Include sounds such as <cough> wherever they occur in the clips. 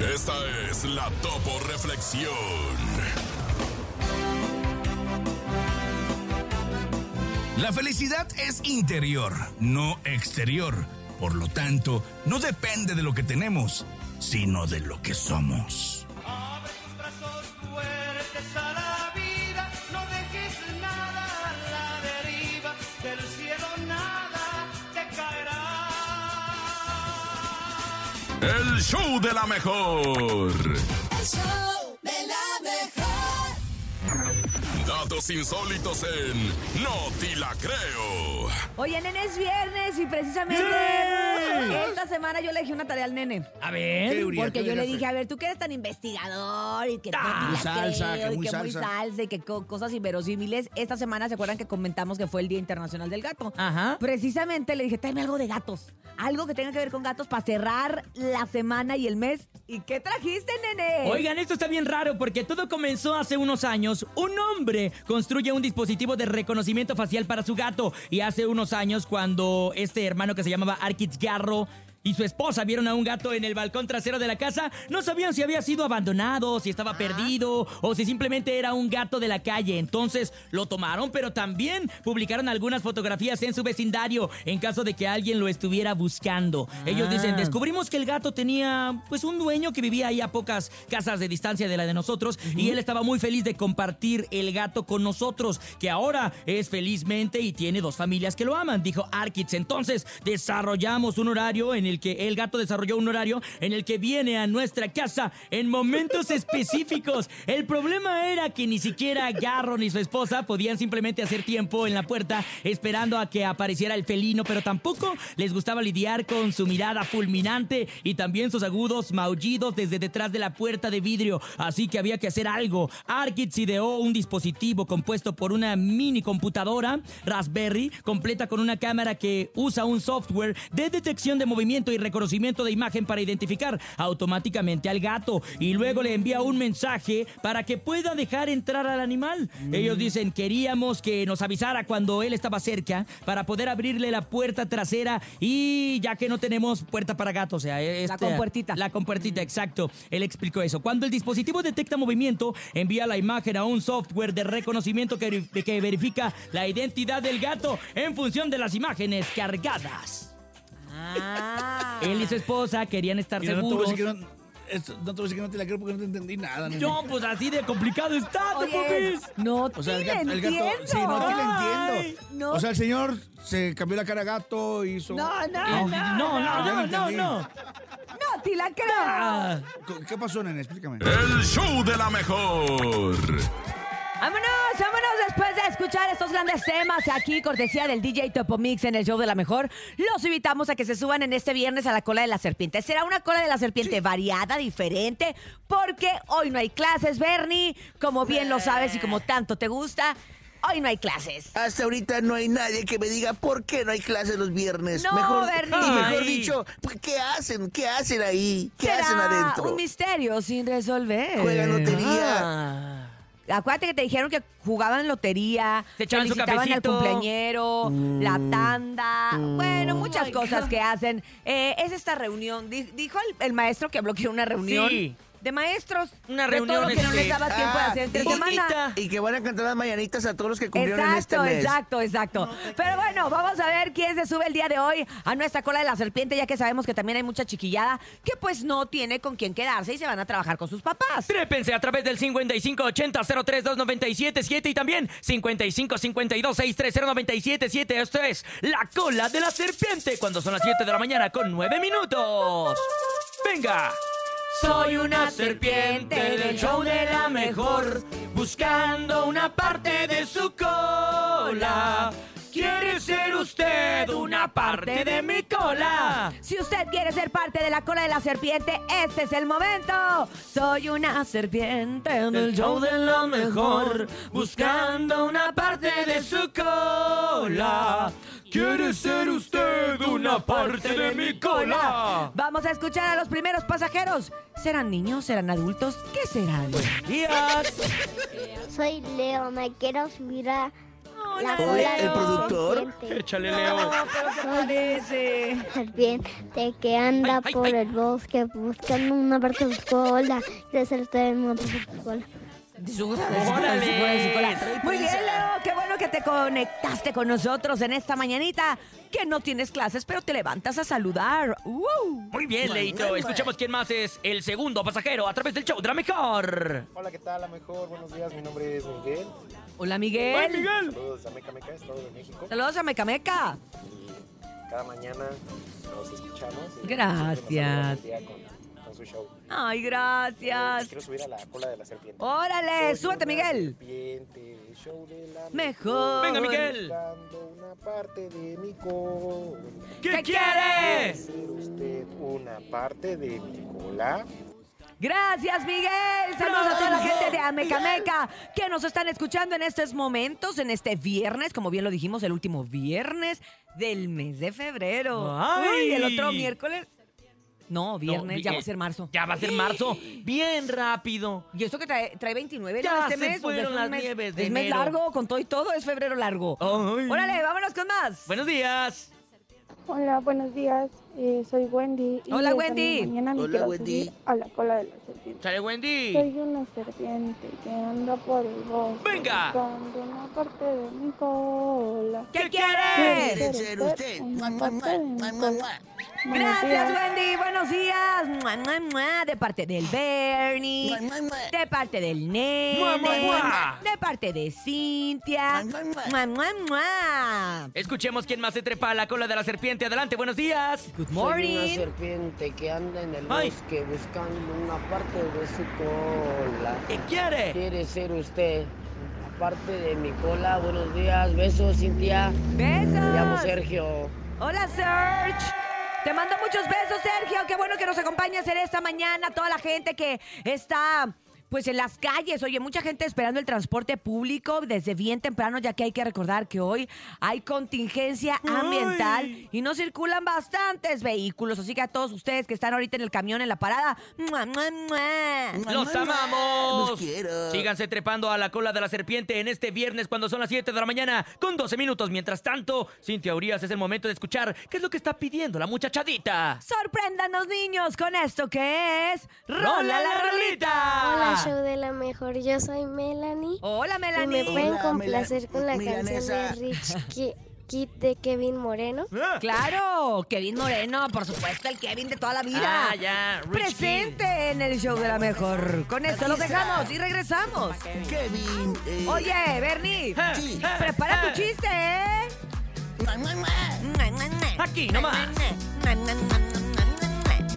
Esta es la Topo Reflexión. La felicidad es interior, no exterior. Por lo tanto, no depende de lo que tenemos, sino de lo que somos. El show de la mejor. Datos insólitos en No Te La Creo. Oye, nene, es viernes y precisamente esta semana yo le dije una tarea al nene. A ver. Porque yo le dije, a ver, tú que eres tan investigador y que no Ah, te la muy salsa, creo, que y muy que muy salsa. salsa y que co- cosas inverosímiles. Esta semana se acuerdan que comentamos que fue el Día Internacional del Gato. Ajá. Precisamente le dije, tráeme algo de gatos. Algo que tenga que ver con gatos para cerrar la semana y el mes. ¿Y qué trajiste, nene? Oigan, esto está bien raro porque todo comenzó hace unos años. Un hombre construye un dispositivo de reconocimiento facial para su gato. Y hace unos años, cuando este hermano que se llamaba Arkitz Garro y su esposa vieron a un gato en el balcón trasero de la casa, no sabían si había sido abandonado, si estaba perdido o si simplemente era un gato de la calle. Entonces lo tomaron, pero también publicaron algunas fotografías en su vecindario en caso de que alguien lo estuviera buscando. Ellos dicen, descubrimos que el gato tenía pues un dueño que vivía ahí a pocas casas de distancia de la de nosotros y él estaba muy feliz de compartir el gato con nosotros, que ahora es felizmente y tiene dos familias que lo aman, dijo Arkitz. Entonces desarrollamos un horario en el que el gato desarrolló un horario en el que viene a nuestra casa en momentos <laughs> específicos. El problema era que ni siquiera Garro ni su esposa podían simplemente hacer tiempo en la puerta esperando a que apareciera el felino, pero tampoco les gustaba lidiar con su mirada fulminante y también sus agudos maullidos desde detrás de la puerta de vidrio. Así que había que hacer algo. Arkitz ideó un dispositivo compuesto por una mini computadora Raspberry completa con una cámara que usa un software de detección de movimiento y reconocimiento de imagen para identificar automáticamente al gato y luego le envía un mensaje para que pueda dejar entrar al animal. Ellos dicen, queríamos que nos avisara cuando él estaba cerca para poder abrirle la puerta trasera y ya que no tenemos puerta para gatos, o sea, esta- compuertita. La compuertita, exacto. Él explicó eso. Cuando el dispositivo detecta movimiento, envía la imagen a un software de reconocimiento que, que verifica la identidad del gato en función de las imágenes cargadas. Ah. Él y su esposa querían estar Mira, no te voy a seguros. decir que no, esto- no te voy a decir que no te la creo porque no te entendí nada. nene. No, pues así de complicado está, Oye, no O sea, el gato, el gato- sí, no te la entiendo. no. O sea, el señor se cambió la cara a gato, hizo. No, no, No, no. no, no, no, no, no. No te la creo. ¿Qué pasó, nene? Explícame. El show de la mejor. Vámonos, escuchar estos grandes temas aquí, cortesía del DJ Topo Mix en el show de la mejor. Los invitamos a que se suban en este viernes a la cola de la serpiente. Será una cola de la serpiente variada, diferente, porque hoy no hay clases, Bernie. Como bien lo sabes y como tanto te gusta, hoy no hay clases. Hasta ahorita no hay nadie que me diga por qué no hay clases los viernes. No, mejor, Bernie. Y mejor Ay. dicho, pues, ¿qué hacen? ¿Qué hacen ahí? ¿Qué Será hacen adentro? un misterio sin resolver. Juegan lotería. Ah. Acuérdate que te dijeron que jugaban lotería, Se echaban su felicitaban al cafecito. cumpleañero, la tanda, Mm. bueno, muchas cosas que hacen. Eh, es esta reunión. Di- dijo el, el maestro que habló que era una reunión Sí. De maestros. Una de reunión, todo lo que no este, les daba tiempo de Ah, hacer entre y- semana. Y que van a cantar las mañanitas a todos los que cumplieron en este Exacto, mes. exacto, exacto. Pero bueno, vamos a ver quién se sube el día de hoy a nuestra cola de la serpiente, ya que sabemos que también hay mucha chiquillada que pues no tiene con quién quedarse y se van a trabajar con sus papás. Trépense a través del 5580-032977 y también 5552-630-977. Esto es La Cola de la Serpiente cuando son las 7 de la mañana con 9 minutos. ¡Venga! Soy una serpiente del show de la mejor, buscando una parte de su cola. ¿Quiere ser usted una parte de mi cola? Si usted quiere ser parte de la cola de la serpiente, este es el momento. Soy una serpiente del show de la mejor, buscando una parte de su cola. ¿Quiere ser usted una parte de mi cola? Vamos a escuchar a los primeros pasajeros. ¿Serán niños? ¿Serán adultos? ¿Qué serán? Días. Soy Leo, me quiero subir a La Hola, cola ¿El productor? Échale, No, Leo. pero ¿qué parece? serpiente que anda por el bosque buscando una parte de su cola. Quiere ser usted en una parte de su cola. De su cola, de su cola, Órale. de su cola, de su cola. Trae Muy bien. Leo. Qué bueno que te conectaste con nosotros en esta mañanita. Que no tienes clases, pero te levantas a saludar. ¡Uh! Muy bien, Leito. Escuchemos quién más es el segundo pasajero a través del show de la mejor. Hola, ¿qué tal? La mejor, buenos días. Mi nombre es Miguel. Hola, Miguel. Saludos a Meca Meca, Estado de México. Saludos a Mecameca. Y cada mañana nos escuchamos. Gracias. nos su show. Ay, gracias. Quiero subir a la cola de la serpiente. Órale, Soy súbete, Miguel. serpiente, show de la Mejor. Venga, Miguel. Buscando una parte de mi cola. ¿Qué, ¿Qué quiere? ¿Ser usted una parte de mi cola? Gracias, Miguel. Saludos a toda la gente de Amecameca que nos están escuchando en estos momentos, en este viernes, como bien lo dijimos, el último viernes del mes de febrero. ¡Ay! Uy, el otro miércoles. No, viernes, No, ya va a ser marzo. Ya va a ser marzo. <gasps> Bien rápido. Y esto que trae, trae 29 ¿no? Ya este se mes. pues, fueron es un las mes- nieves de Es mes enero. largo, con todo y todo, es febrero largo. Ay. Órale, vámonos con más. Buenos días. Hola, buenos días. Eh, soy Wendy. y Hola, esta Wendy. Mañana me Hola, quiero Wendy. subir a la cola de la serpiente. Chale, Wendy. Soy una serpiente que anda por el bosque. Venga. Buscando una parte de mi cola. ¿Qué ¿Quiere quieres? ser usted? Mua, mua, mua, mua. Buenos Gracias, días. Wendy. Buenos días. Mua, mua, mua. De parte del Bernie. Mua, mua, mua. De parte del nene. Mua, mua, mua. De parte de Cintia. Mua, mua, mua. Mua, mua, mua. Escuchemos quién más se trepa a la cola de la serpiente. Adelante, buenos días. Good Soy una morning. serpiente que anda en el Ay. bosque buscando una parte de su cola. ¿Qué quiere? ¿Quiere ser usted una parte de mi cola? Buenos días, besos, Cintia. Me llamo Besos. Sergio. Hola, Serge. Te mando muchos besos, Sergio. Qué bueno que nos acompañas en esta mañana. Toda la gente que está. Pues en las calles, oye, mucha gente esperando el transporte público desde bien temprano, ya que hay que recordar que hoy hay contingencia ambiental y no circulan bastantes vehículos. Así que a todos ustedes que están ahorita en el camión, en la parada, ¡mua, mua, mua! ¡Los amamos! Los quiero. Síganse trepando a la cola de la serpiente en este viernes cuando son las 7 de la mañana con 12 minutos. Mientras tanto, Cintia Urias es el momento de escuchar qué es lo que está pidiendo la muchachadita. Sorpréndanos, niños, con esto que es. ¡Rola la rolita! Hola, show de la mejor. Yo soy Melanie. Hola, Y me Melanie. pueden Hola, complacer con la Milanesa. canción de Rich Ki- Kid de Kevin Moreno. Ah, Claro, Kevin Moreno, por supuesto, el Kevin de toda la vida. Ah, ya, Rich Presente en el show de la mejor. Con esto lo dejamos y regresamos. Kevin. eh, Oye, Bernie, Sí. prepara tu chiste, ¿eh? Aquí nomás.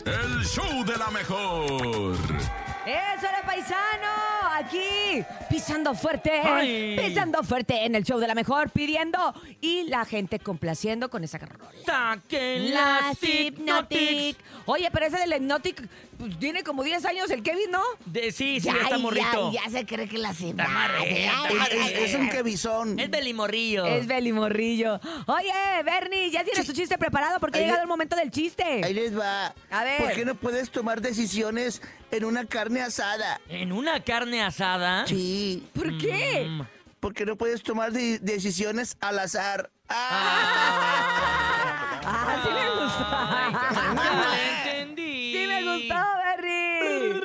El show de la mejor. Eso era paisano, aquí, pisando fuerte, Ay. pisando fuerte en el show de la mejor, pidiendo y la gente complaciendo con esa rola. Saquen Las Hypnotic. Hypnotic. Oye, pero ese del Hypnotic pues, tiene como 10 años el Kevin, ¿no? De, sí, sí, está morrito. Ya, se cree que la marreta, Es, es- es un Kevizón. Es belimorrillo. Es Beli Morrillo. Oye, Bernie, ¿ya tienes tu chiste preparado? Porque ha llegado le- el momento del chiste. Ahí les va. A ver. ¿Por qué no puedes tomar decisiones en una carne asada? ¿En una carne asada? Sí. ¿Por qué? Mm. Porque no puedes tomar de- decisiones al azar. Ah, Ah, sí me gustó. ya lo <laughs> entendí. Sí me gustó, Bernie.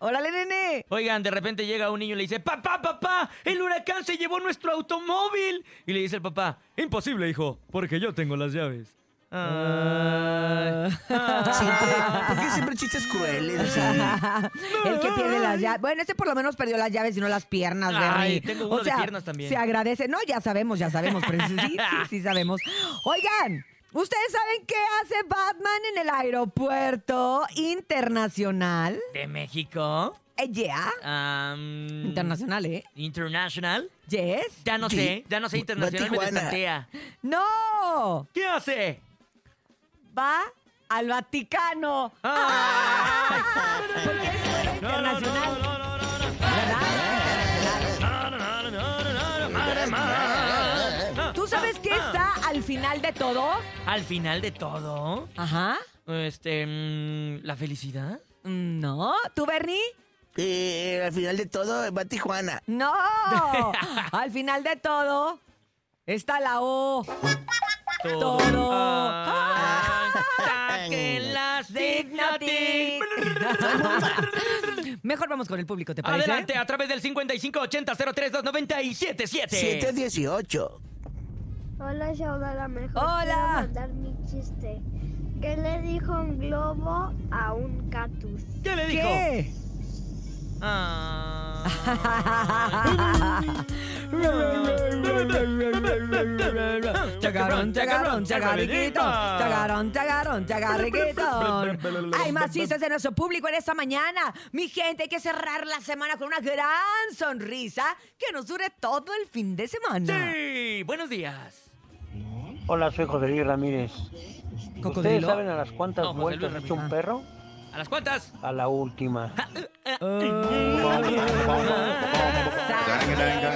Órale, nene. Oigan, de repente llega un niño y le dice, papá, papá, el huracán se llevó nuestro automóvil. Y le dice el papá, imposible, hijo, porque yo tengo las llaves. Ah. Siempre, ¿Por qué siempre chistes crueles? así? El que pierde las llaves. Bueno, este por lo menos perdió las llaves y no las piernas, Ay, Bernie. tengo uno de piernas también. Se agradece. No, ya sabemos, ya sabemos. Pero sí, sí, sí sabemos. Oigan, ¿ustedes saben qué hace Batman en el aeropuerto internacional? ¿De México? Eh, yeah. Internacional, ¿eh? ¿International? Yes. Ya no Sí. sé, ya no sé Va- internacional, va me a Tijuana. destantea. ¡No! ¿Qué hace? Va al Vaticano. Porque es internacional. ¿Tú sabes qué está al final de todo? Al final de todo, Ajá. este, mm, la felicidad. No. ¿Tú, Bernie? Eh, al final de todo, va a Tijuana. No, <laughs> al final de todo está la O. Todo. Ah, saquen las Signatic. <laughs> Mejor vamos con el público, ¿te parece? Adelante, a través del 5580-032977. 718. Hola, de la mejor. Hola. Quiero mandar mi chiste. ¿Qué le dijo un globo a un cactus? ¿Qué le dijo? ¿Qué? Ah. Chacarón, chacarón, chagarriquito. Chacarón, chacarón, chagarriquito. Hay más chistes de nuestro público en esta mañana. Mi gente, hay que cerrar la semana con una gran sonrisa que nos dure todo el fin de semana. Sí, buenos días. Hola, soy José Luis Ramírez. ¿Ustedes ¿Cocodrilo? saben a las cuántas No, José vueltas echa un Ramírez. perro? ¿A las cuantas? A la última.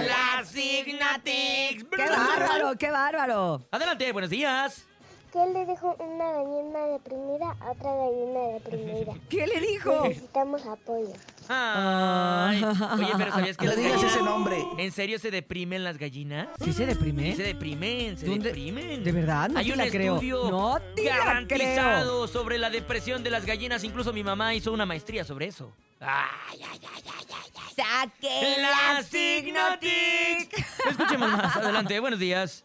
La Signatix. ¡Qué bárbaro, qué bárbaro! Adelante, buenos días. ¿Qué le dijo una gallina deprimida a otra gallina deprimida? <laughs> ¿Qué le dijo? Necesitamos apoyo. Ay. Oye, pero ¿sabías que No las digas gallinas- ese nombre. ¿En serio se deprimen las gallinas? ¿Sí se deprime? Se deprimen, se ¿Dónde? deprimen. ¿De verdad? No Hay te un la creo. estudio No te la garantizado sobre la depresión de las gallinas. Incluso mi mamá hizo una maestría sobre eso. Ay, ay, ay, ay, ay, ay. ¡Saquen La Signotic. Escuchemos más. Adelante, buenos días.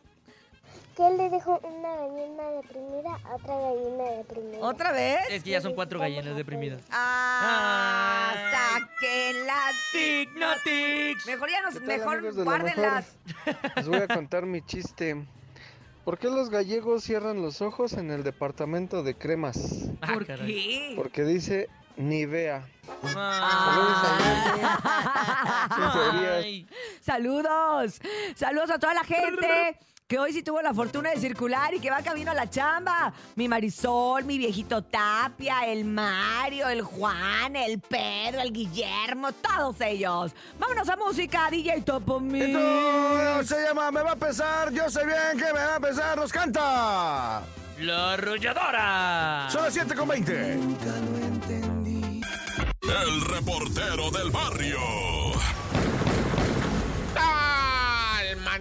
¿Qué le dijo una gallina deprimida a otra gallina deprimida? ¿Otra vez? Es que ya son cuatro gallinas deprimidas. ¡Ah! Ah. ¡Saquen las Signotix. Mejor ya nos, ¿Qué tal, mejor guárdenlas. <laughs> Les voy a contar mi chiste. ¿Por qué los gallegos cierran los ojos en el departamento de cremas? Ah, ¿Por qué? Porque dice Nivea. Ay. Saludos. Saludos a toda la gente <laughs> que hoy sí tuvo la fortuna de circular y que va camino a la chamba. Mi Marisol, mi viejito Tapia, el Mario, el Juan, el Pedro, el Guillermo, todos ellos. Vámonos a música, DJ Topo Mix. Esto se llama Me va a pesar, yo sé bien que me va a pesar, nos canta. La arrolladora. Son las 7 con 20. El reportero del barrio.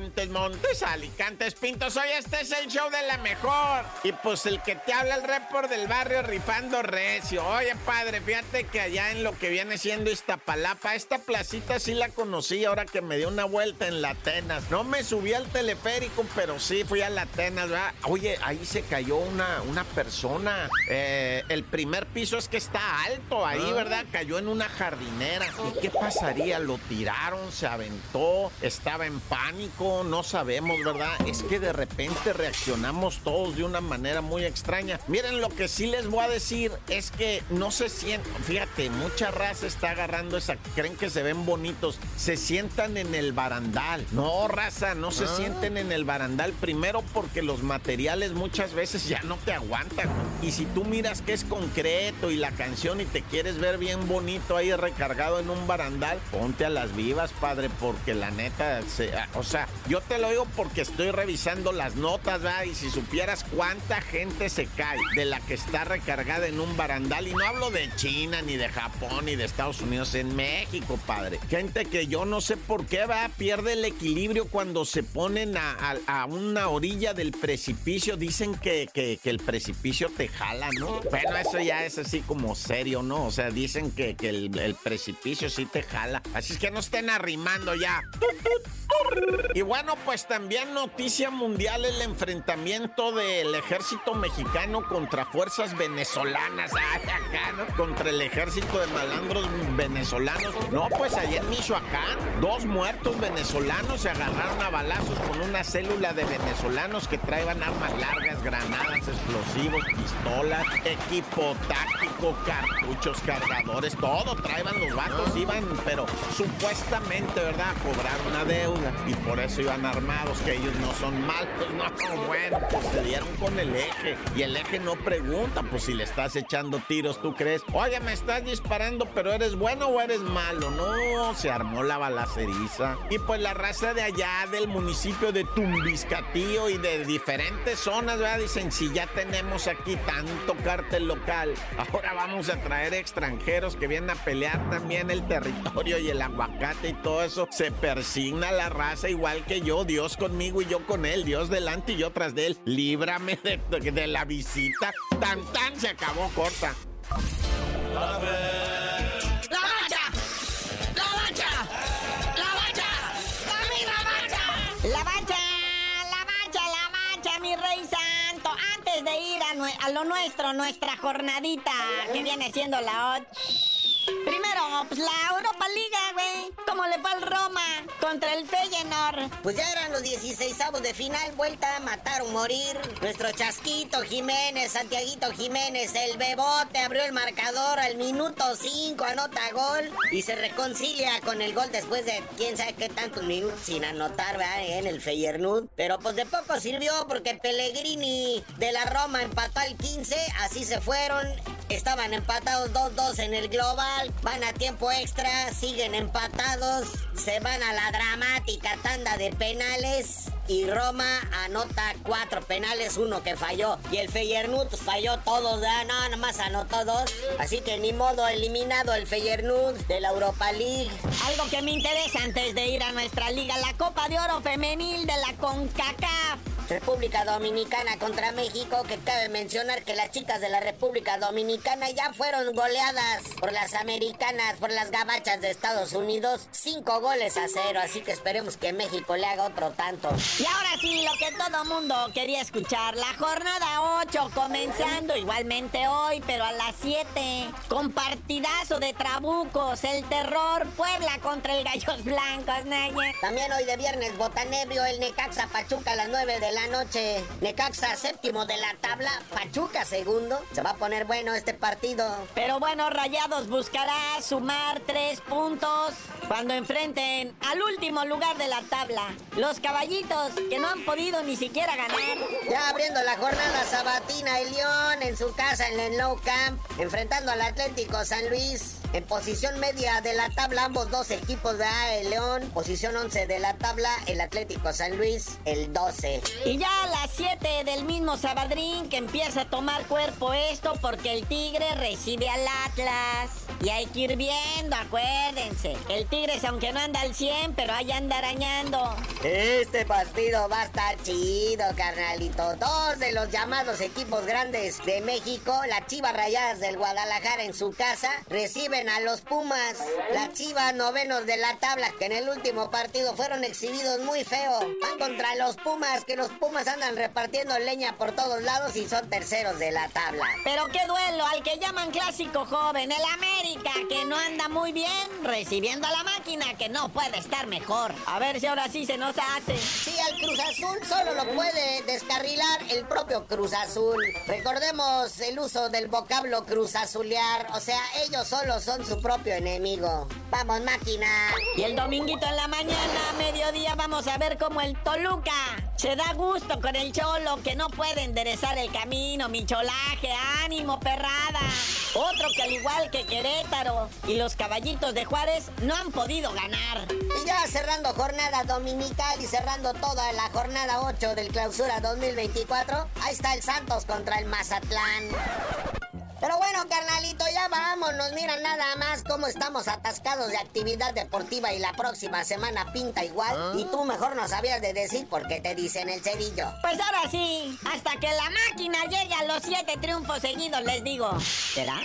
Montes, Montes, Alicantes, Pintos. Hoy este es el show de la mejor. Y pues el que te habla el report del barrio rifando recio. Oye, padre, fíjate que allá en lo que viene siendo Iztapalapa, esta placita sí la conocí ahora que me dio una vuelta en la Atenas. No me subí al teleférico, pero sí fui a la Atenas, ¿verdad? Oye, ahí se cayó una, una persona. Eh, el primer piso es que está alto ahí, ¿verdad? Cayó en una jardinera. ¿Y qué pasaría? ¿Lo tiraron? ¿Se aventó? ¿Estaba en pánico? No sabemos, ¿verdad? Es que de repente reaccionamos todos de una manera muy extraña. Miren, lo que sí les voy a decir es que no se sienten, fíjate, mucha raza está agarrando esa, creen que se ven bonitos, se sientan en el barandal. No, raza, no se sienten en el barandal. Primero porque los materiales muchas veces ya no te aguantan. Y si tú miras que es concreto y la canción y te quieres ver bien bonito ahí recargado en un barandal, ponte a las vivas, padre, porque la neta, se- o sea, yo te lo digo porque estoy revisando las notas, ¿verdad? Y si supieras cuánta gente se cae de la que está recargada en un barandal, y no hablo de China, ni de Japón, ni de Estados Unidos, en México, padre. Gente que yo no sé por qué, va pierde el equilibrio cuando se ponen a, a- a una orilla del precipicio. Dicen que, que- que el precipicio te jala, ¿no? Bueno, eso ya es así como serio, ¿no? O sea, dicen que, que el, el precipicio sí te jala. Así es que no estén arrimando ya. Y bueno, pues también noticia mundial el enfrentamiento del ejército mexicano contra fuerzas venezolanas. <laughs> Ay, acá, ¿no? Contra el ejército de malandros venezolanos. No, pues allá en Michoacán, dos muertos venezolanos se agarraron a balazos con una célula de venezolanos que traían armas largas, granadas, explosivos, pistolas, equipo táctico, cartuchos, cargadores, todo traían los vatos, iban, pero supuestamente, ¿verdad?, a cobrar una deuda y por eso iban armados, que ellos no son malos, no, bueno, pues se dieron con el eje y el eje no pregunta, pues si le estás echando tiros, ¿tú crees? Oye, me estás disparando, pero ¿eres bueno o eres malo? No, se armó la balaceriza. Y pues la raza de allá, del municipio de Tumbiscatío y de diferentes zonas, ¿verdad? Dicen, si ya tenemos aquí tanto cártel local, <laughs> ahora ahora vamos a traer extranjeros que vienen a pelear también el territorio y el aguacate y todo eso. Se persigna la raza igual que yo, Dios conmigo y yo con él, Dios delante y yo tras de él. Líbrame de, de la visita. Tan tan se acabó corta. ¡La mancha! ¡La mancha! ¡La mancha! ¡La misma a, lo nuestro, nuestra jornadita, que viene siendo la 8. Primero, pues la Europa Liga, güey. ¿Cómo le fue al Roma contra el Feyenoord? Pues ya eran los 16 de final, vuelta, matar o morir. Nuestro Chasquito Jiménez, Santiaguito Jiménez, el Bebote abrió el marcador al minuto 5, anota gol y se reconcilia con el gol después de quién sabe qué tantos minutos sin anotar, ¿verdad? En el Feyenoord. Pero pues de poco sirvió porque Pellegrini de la Roma empató al 15, así se fueron. Estaban empatados 2-2 en el global, van a tiempo extra, siguen empatados, se van a la dramática tanda de penales y Roma anota cuatro penales, uno que falló. Y el pues, falló todos, no, nomás anotó dos. Así que ni modo, eliminado el Feyenoord de la Europa League. Algo que me interesa antes de ir a nuestra liga, la Copa de Oro Femenil de la CONCACAF. República Dominicana contra México, que cabe mencionar que las chicas de la República Dominicana ya fueron goleadas por las americanas, por las gabachas de Estados Unidos, cinco goles a cero, así que esperemos que México le haga otro tanto. Y ahora sí, lo que todo mundo quería escuchar, la jornada 8 comenzando igualmente hoy, pero a las 7, con partidazo de trabucos, el terror, Puebla contra el Gallos Blancos, Naya. También hoy de viernes, Botanebrio, el Necaxa Pachuca a las 9 de la noche. Necaxa séptimo de la tabla, Pachuca segundo. Se va a poner bueno este partido. Pero bueno, Rayados buscará sumar tres puntos cuando enfrenten al último lugar de la tabla. Los caballitos que no han podido ni siquiera ganar. Ya abriendo la jornada sabatina, el León en su casa en el Nou Camp, enfrentando al Atlético San Luis. En posición media de la tabla, ambos dos equipos de A, el León. Posición 11 de la tabla, el Atlético San Luis, el 12. Y ya a las 7 del mismo Sabadrín que empieza a tomar cuerpo esto porque el Tigre recibe al Atlas. Y hay que ir viendo, acuérdense. El Tigres, aunque no anda al 100, pero ahí anda arañando. Este partido va a estar chido, carnalito. Dos de los llamados equipos grandes de México, las Chivas Rayadas del Guadalajara en su casa, reciben a los Pumas. Las Chivas novenos de la tabla, que en el último partido fueron exhibidos muy feo. Van contra los Pumas, que los Pumas andan repartiendo leña por todos lados y son terceros de la tabla. Pero qué duelo al que llaman clásico joven, el América, que no anda muy bien, recibiendo a la máquina, que no puede estar mejor. A ver si ahora sí se nos hace. Sí, al Cruz Azul solo lo puede descarrilar el propio Cruz Azul. Recordemos el uso del vocablo Cruz Azulear, o sea, ellos solo son su propio enemigo. Vamos, máquina. Y el dominguito en la mañana, a mediodía, vamos a ver cómo el Toluca se da gusto con el Cholo, que no puede enderezar el camino, mi cholaje, ánimo, perrada. Otro que al igual que Querétaro y los caballitos de Juárez no han podido ganar. Y ya cerrando jornada dominical y cerrando toda la jornada 8 del clausura 2024, ahí está el Santos contra el Mazatlán. Pero bueno, carnalito, ya vámonos. Mira nada más cómo estamos atascados de actividad deportiva y la próxima semana pinta igual. Y tú mejor no sabías de decir por qué te dicen el cerillo. Pues ahora sí, hasta que la máquina llegue a los siete triunfos seguidos, les digo. ¿Será?